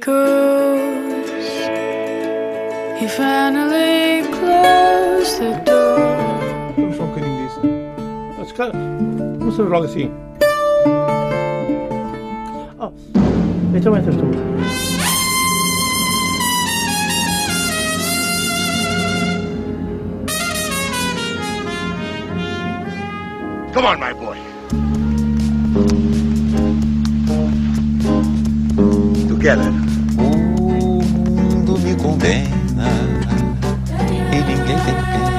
goes. He finally closed the door. I'm fucking in this. That's kind of. What's the wrong thing? Oh, it's a winter storm. Come on, my boy. Together. 내 나. 이린 게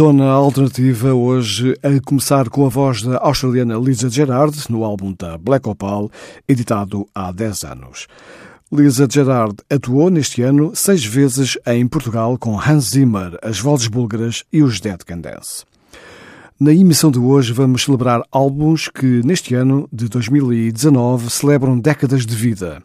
Zona Alternativa, hoje a começar com a voz da australiana Lisa Gerard, no álbum da Black Opal, editado há 10 anos. Lisa Gerard atuou neste ano seis vezes em Portugal com Hans Zimmer, as vozes búlgaras e os Dead Can Dance. Na emissão de hoje vamos celebrar álbuns que neste ano de 2019 celebram décadas de vida.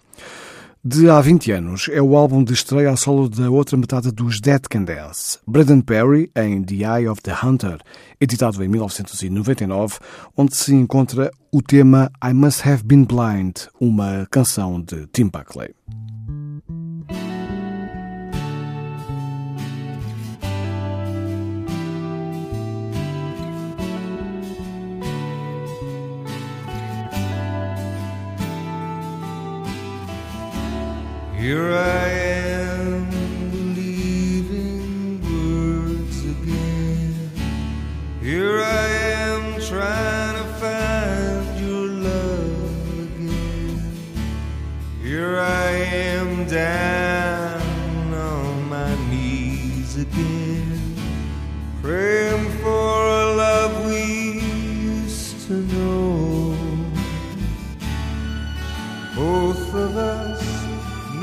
De há 20 anos, é o álbum de estreia a solo da outra metade dos Dead Can Dance, Braden Perry em The Eye of the Hunter, editado em 1999, onde se encontra o tema I Must Have Been Blind, uma canção de Tim Buckley. Here I am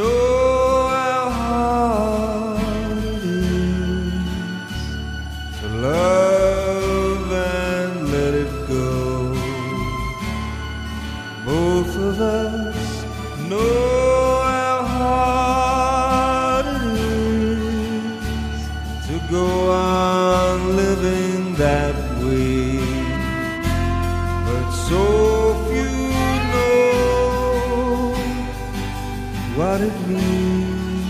know what it means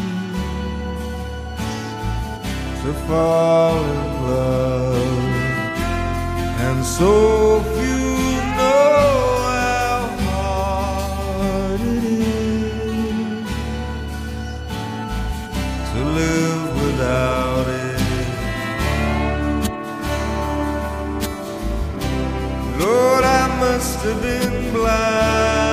to fall in love, and so few know how hard it is to live without it. Lord, I must have been blind.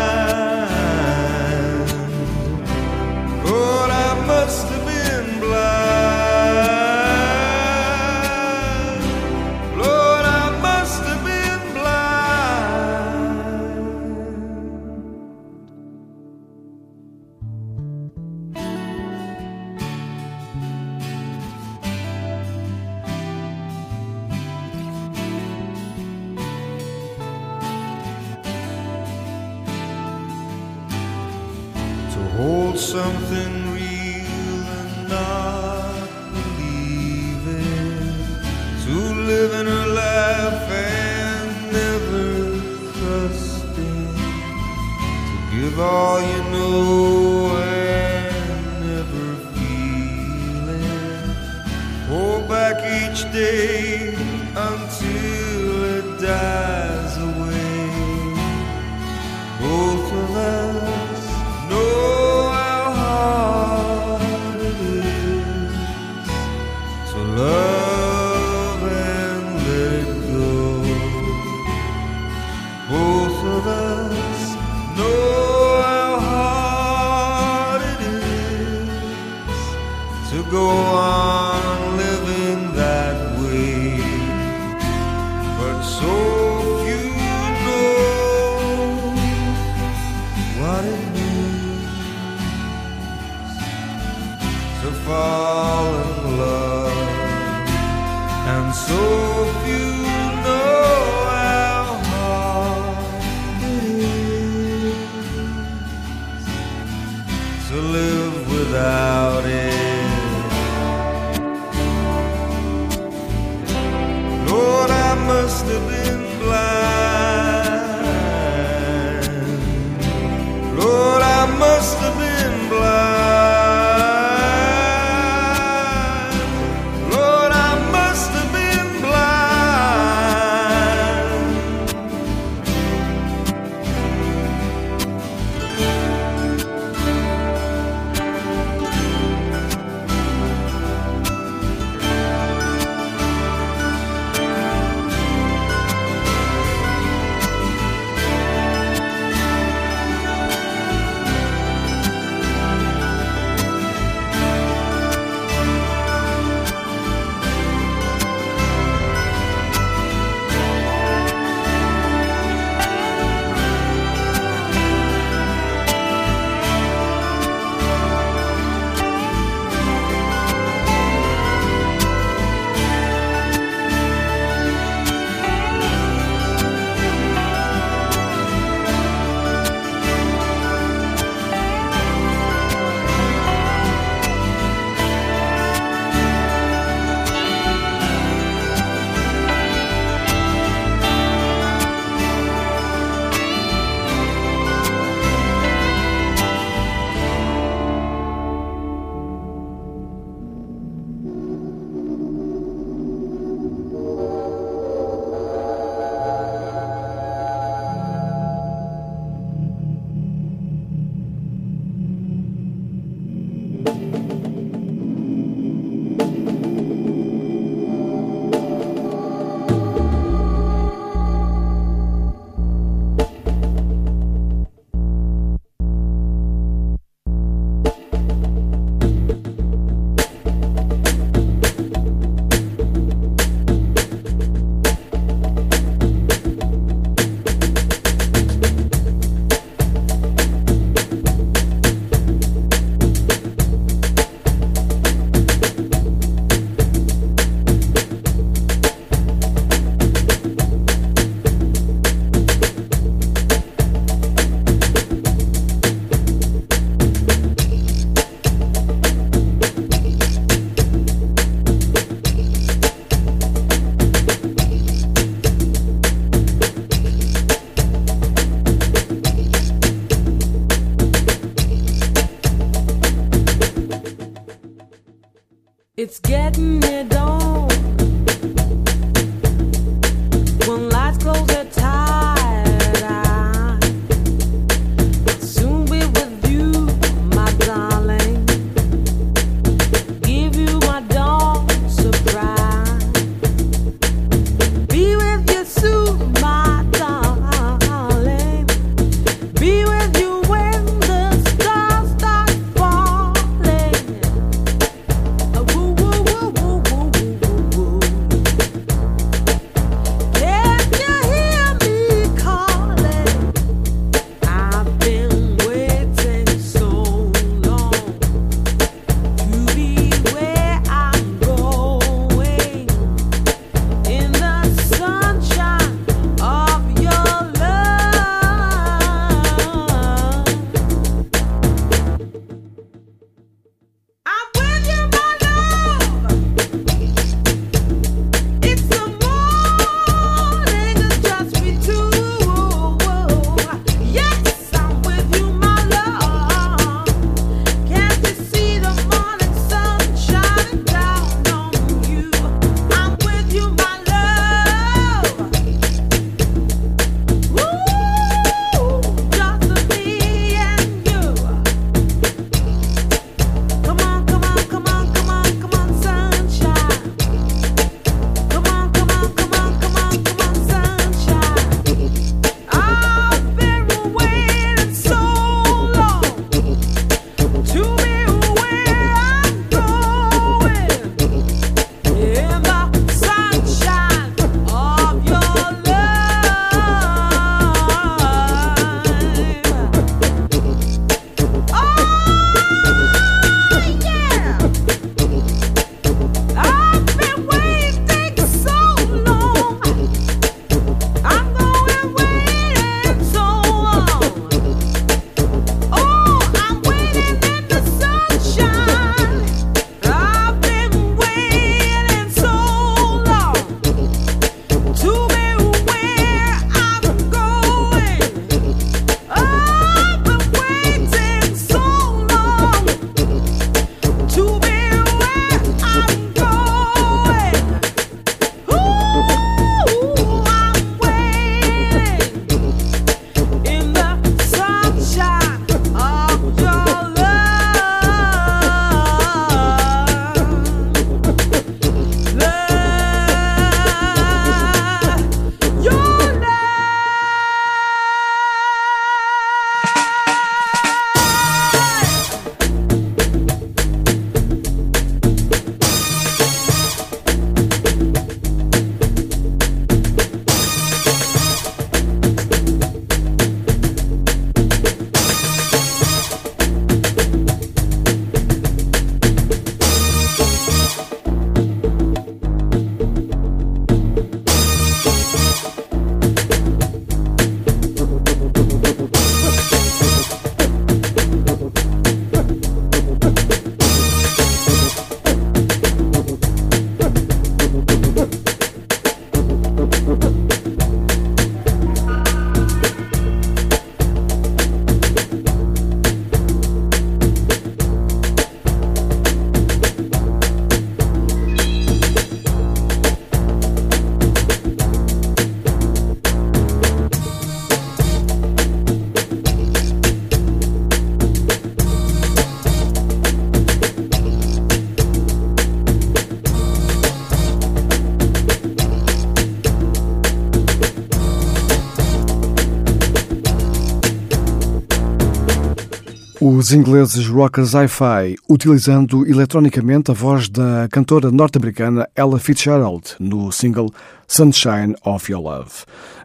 os ingleses Rockers Hi-Fi, utilizando eletronicamente a voz da cantora norte-americana Ella Fitzgerald no single Sunshine of Your Love,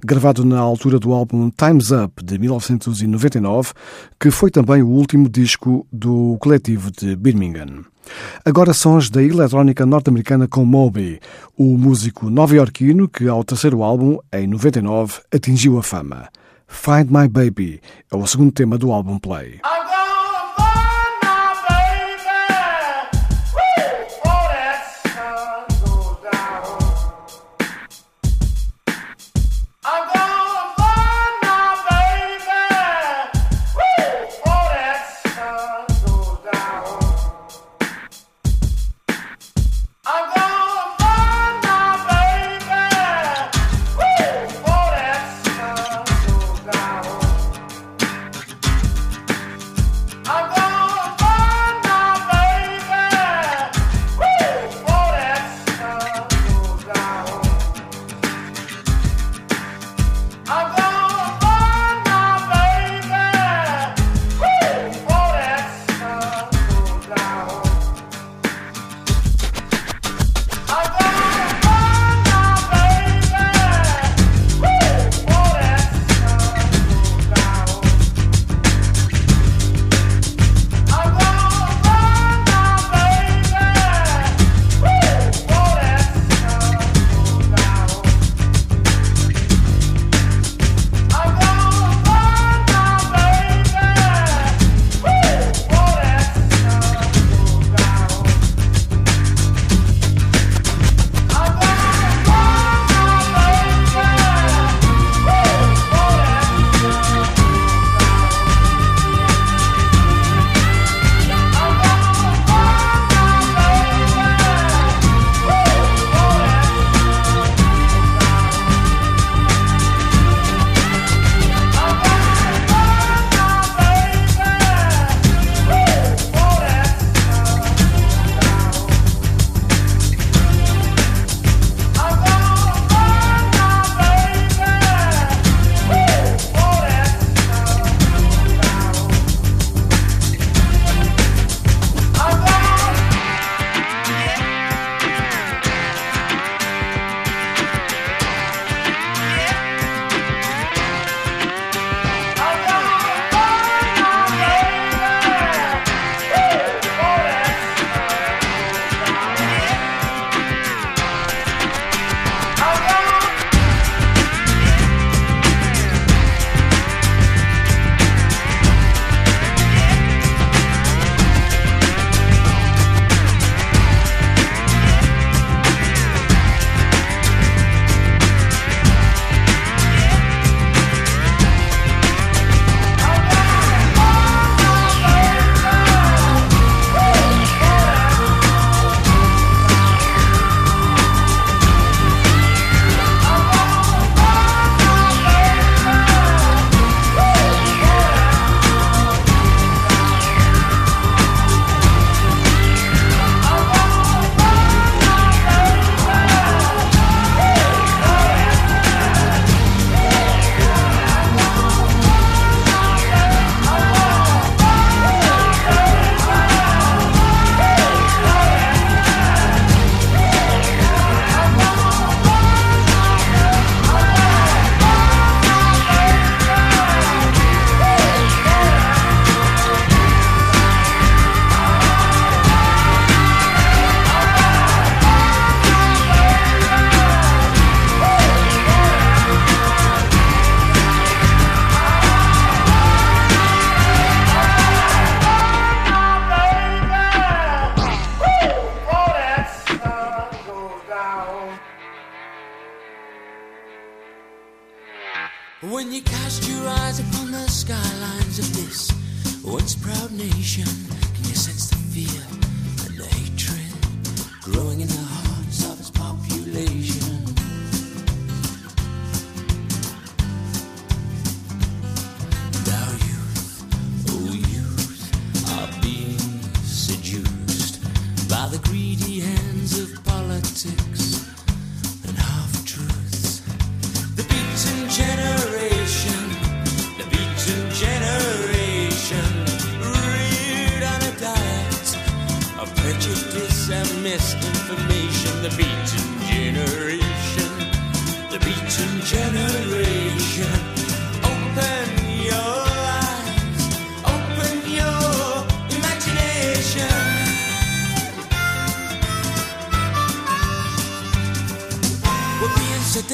gravado na altura do álbum Time's Up de 1999, que foi também o último disco do coletivo de Birmingham. Agora sons da eletrónica norte-americana com Moby, o músico nova-iorquino que, ao terceiro álbum, em 99, atingiu a fama. Find My Baby é o segundo tema do álbum Play.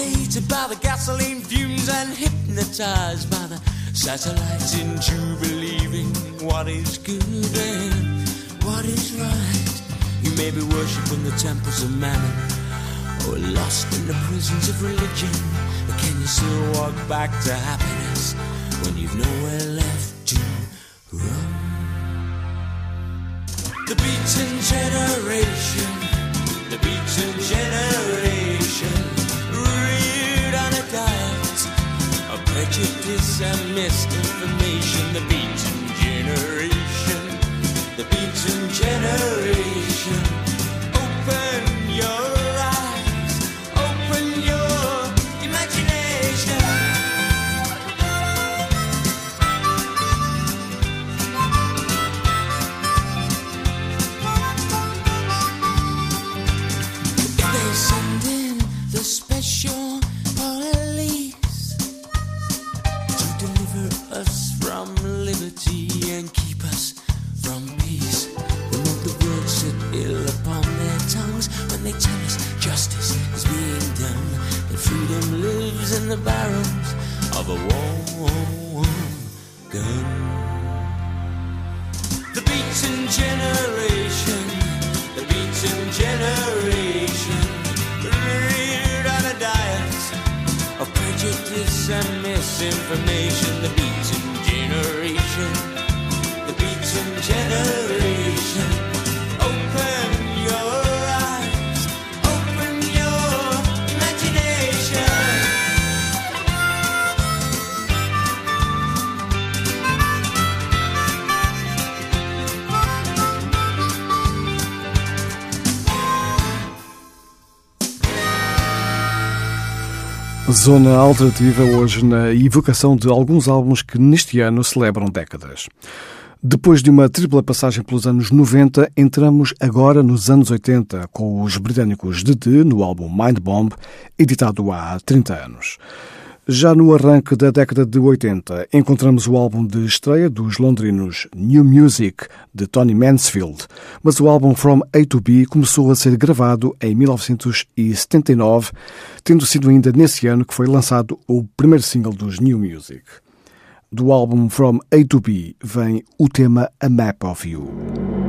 Sedated by the gasoline fumes and hypnotized by the satellites into believing what is good and what is right. You may be worshipping the temples of mammon or lost in the prisons of religion. But can you still walk back to happiness when you've nowhere left to run? The beaten generation, the beaten generation, prejudice and misinformation. The beaten generation, the beaten generation. The barrels of a warm gun? The beaten generation, the beaten generation, reared on a diet of prejudice and misinformation. The beaten Zona alternativa hoje na evocação de alguns álbuns que neste ano celebram décadas. Depois de uma tripla passagem pelos anos 90, entramos agora nos anos 80 com os britânicos The no álbum Mind Bomb, editado há 30 anos. Já no arranque da década de 80, encontramos o álbum de estreia dos londrinos New Music, de Tony Mansfield, mas o álbum From A to B começou a ser gravado em 1979, tendo sido ainda nesse ano que foi lançado o primeiro single dos New Music. Do álbum From A to B vem o tema A Map of You.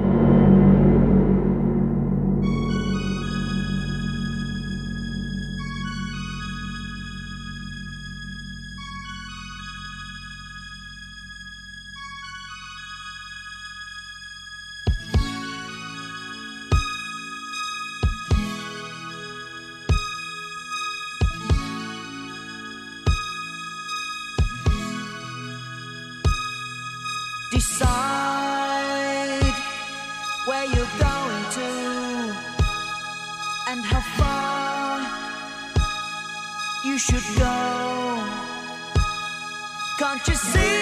Decide where you're going to and how far you should go. Can't you see?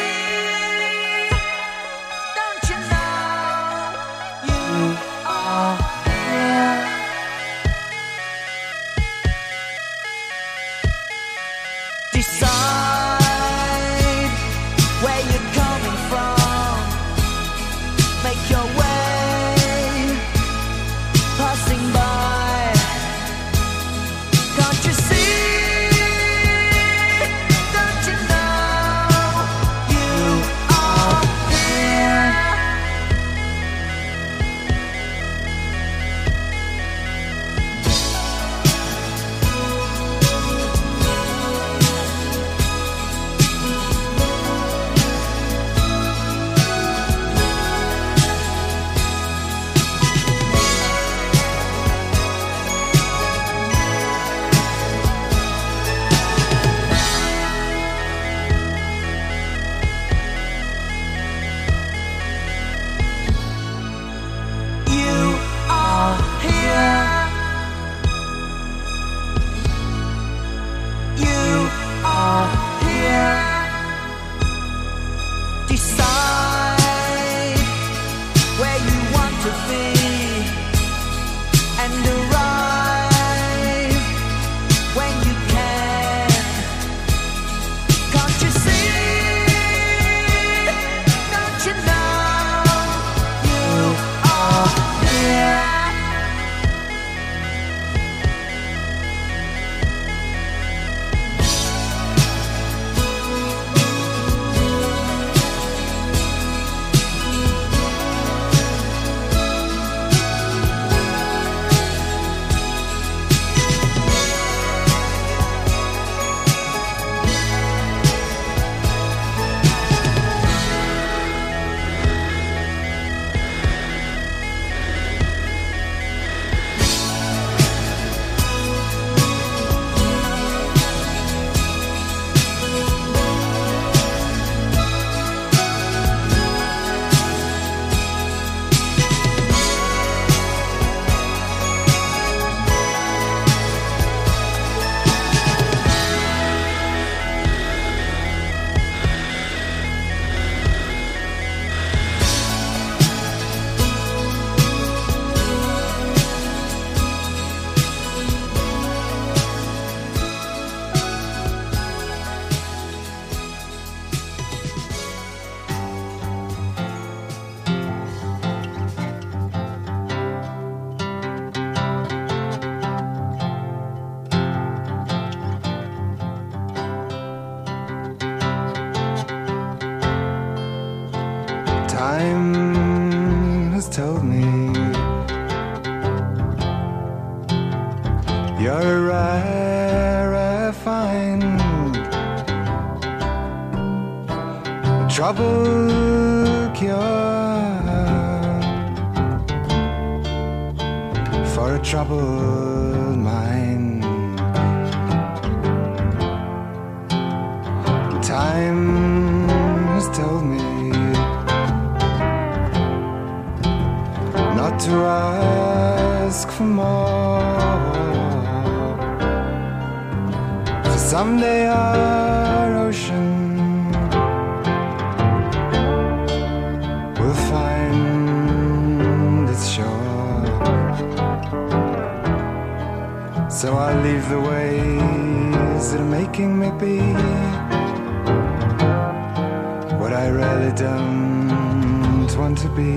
I don't want to be.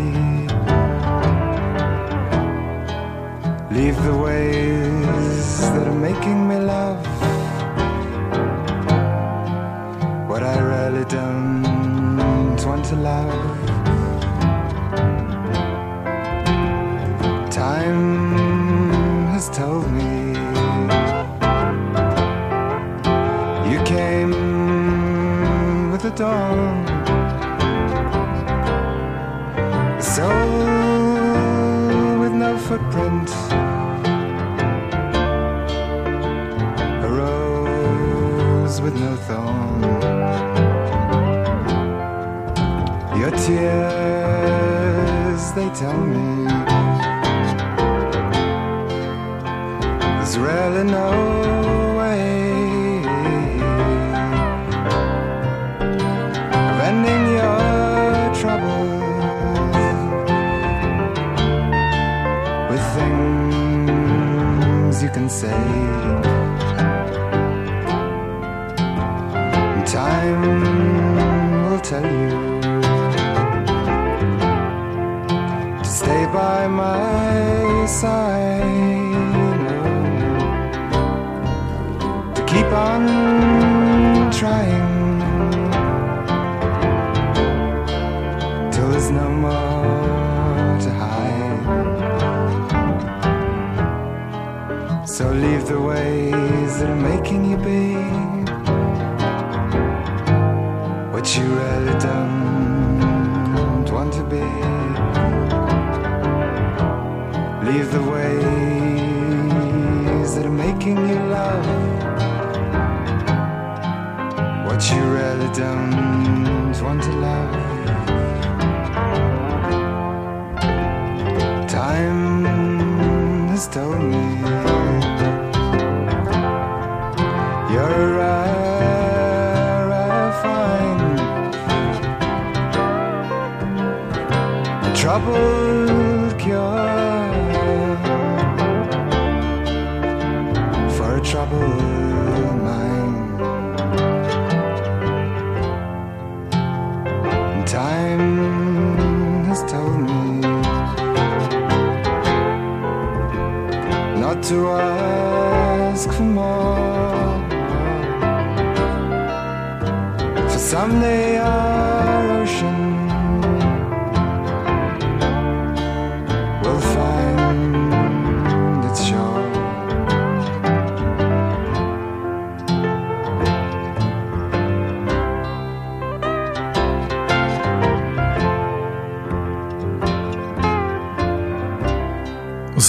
Leave the ways that are making me love what I really don't want to love. Time has told me you came with a dawn.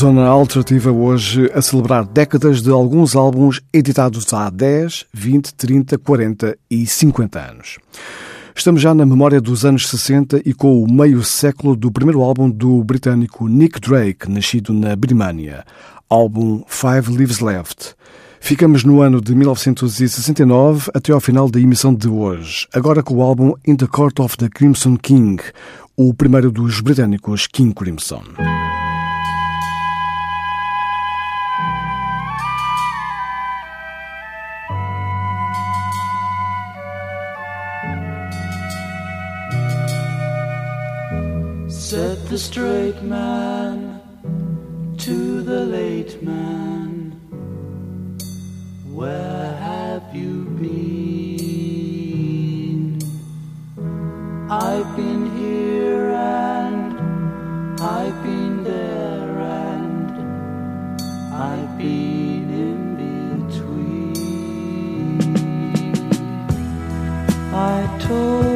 Zona Alternativa hoje a celebrar décadas de alguns álbuns editados há 10, 20, 30, 40 e 50 anos. Estamos já na memória dos anos 60 e com o meio século do primeiro álbum do britânico Nick Drake, nascido na Birmania, álbum Five Lives Left. Ficamos no ano de 1969 até ao final da emissão de hoje, agora com o álbum In the Court of the Crimson King, o primeiro dos britânicos King Crimson. The straight man to the late man, Where have you been? I've been here and I've been there and I've been in between. I talk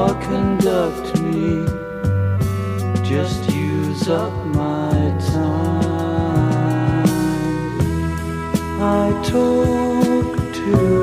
or conduct me. Just use up my time. I talk to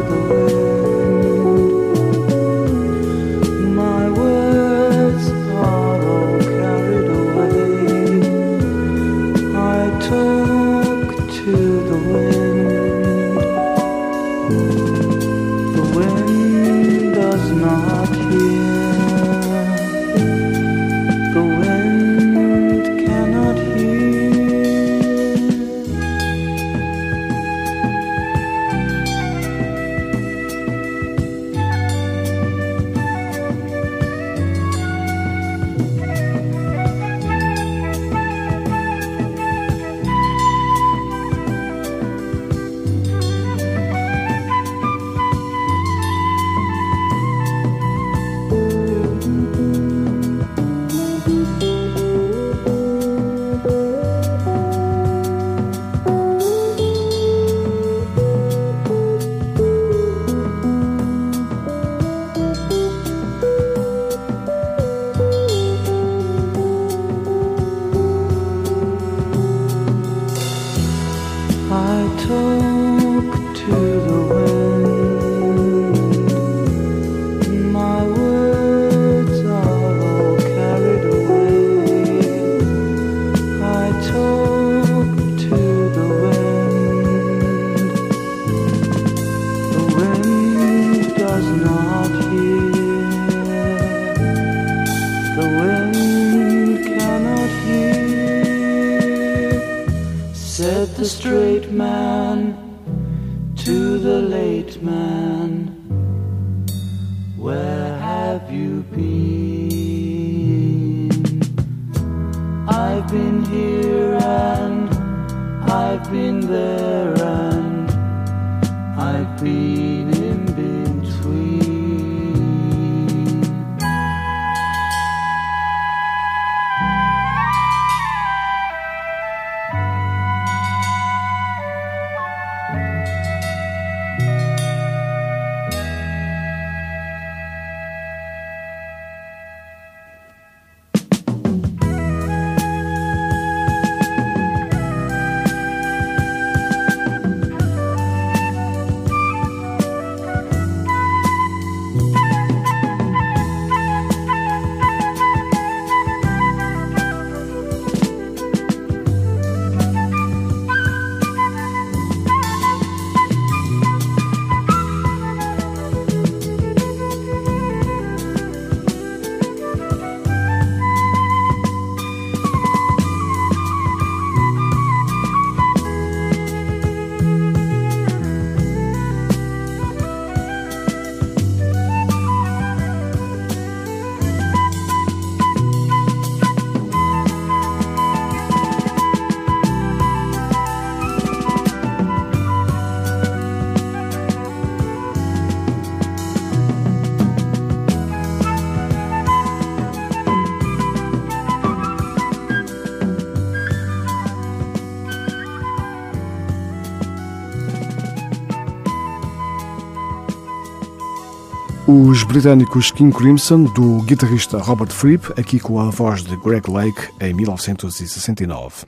britânicos King Crimson, do guitarrista Robert Fripp, aqui com a voz de Greg Lake, em 1969.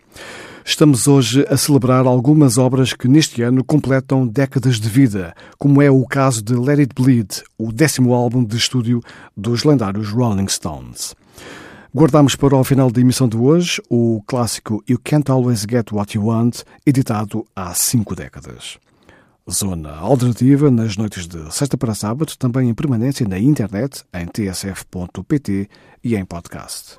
Estamos hoje a celebrar algumas obras que neste ano completam décadas de vida, como é o caso de Let It Bleed, o décimo álbum de estúdio dos lendários Rolling Stones. Guardamos para o final da emissão de hoje o clássico You Can't Always Get What You Want, editado há cinco décadas. Zona alternativa nas noites de sexta para sábado, também em permanência na internet, em tsf.pt e em podcast.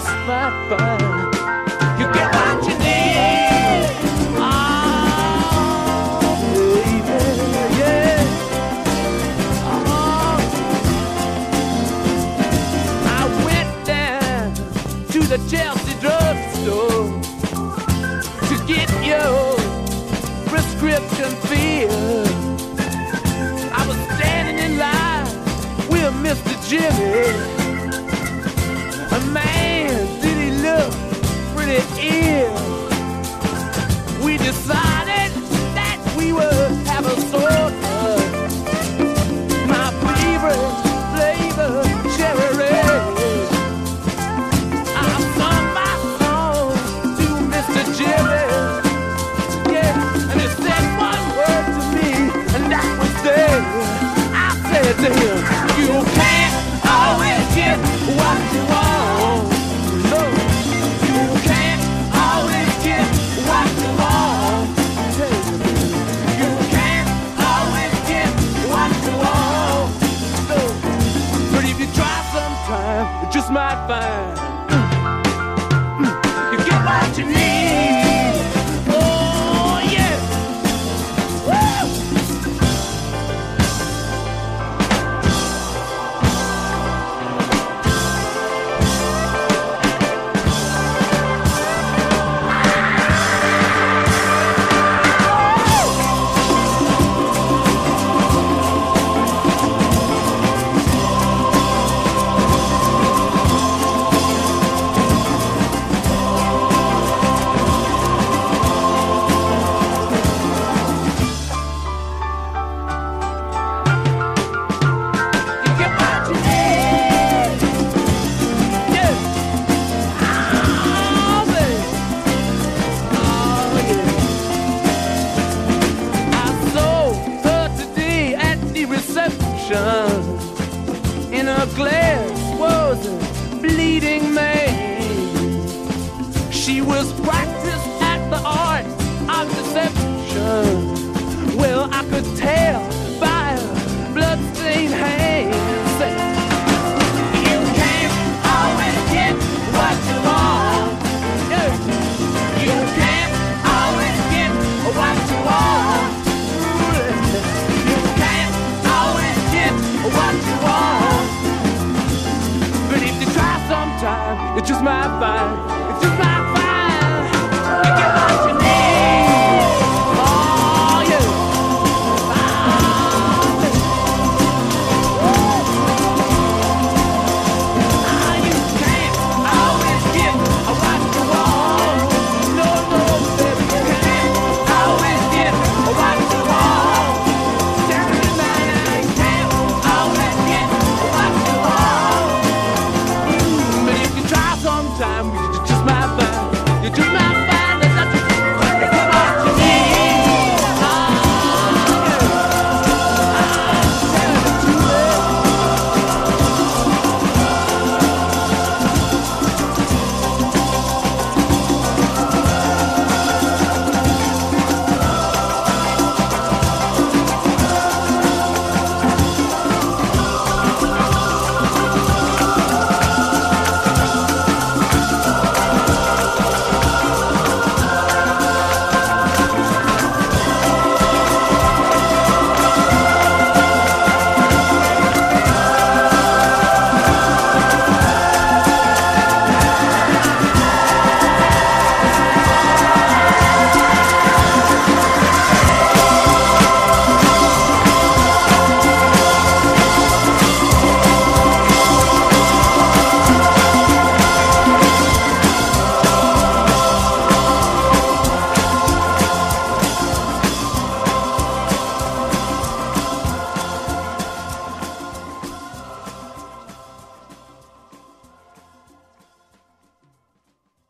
just you get what you need. Ah, baby, yeah. Uh-huh. I went down to the jail.